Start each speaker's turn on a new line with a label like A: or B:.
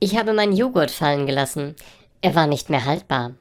A: Ich habe meinen Joghurt fallen gelassen. Er war nicht mehr haltbar.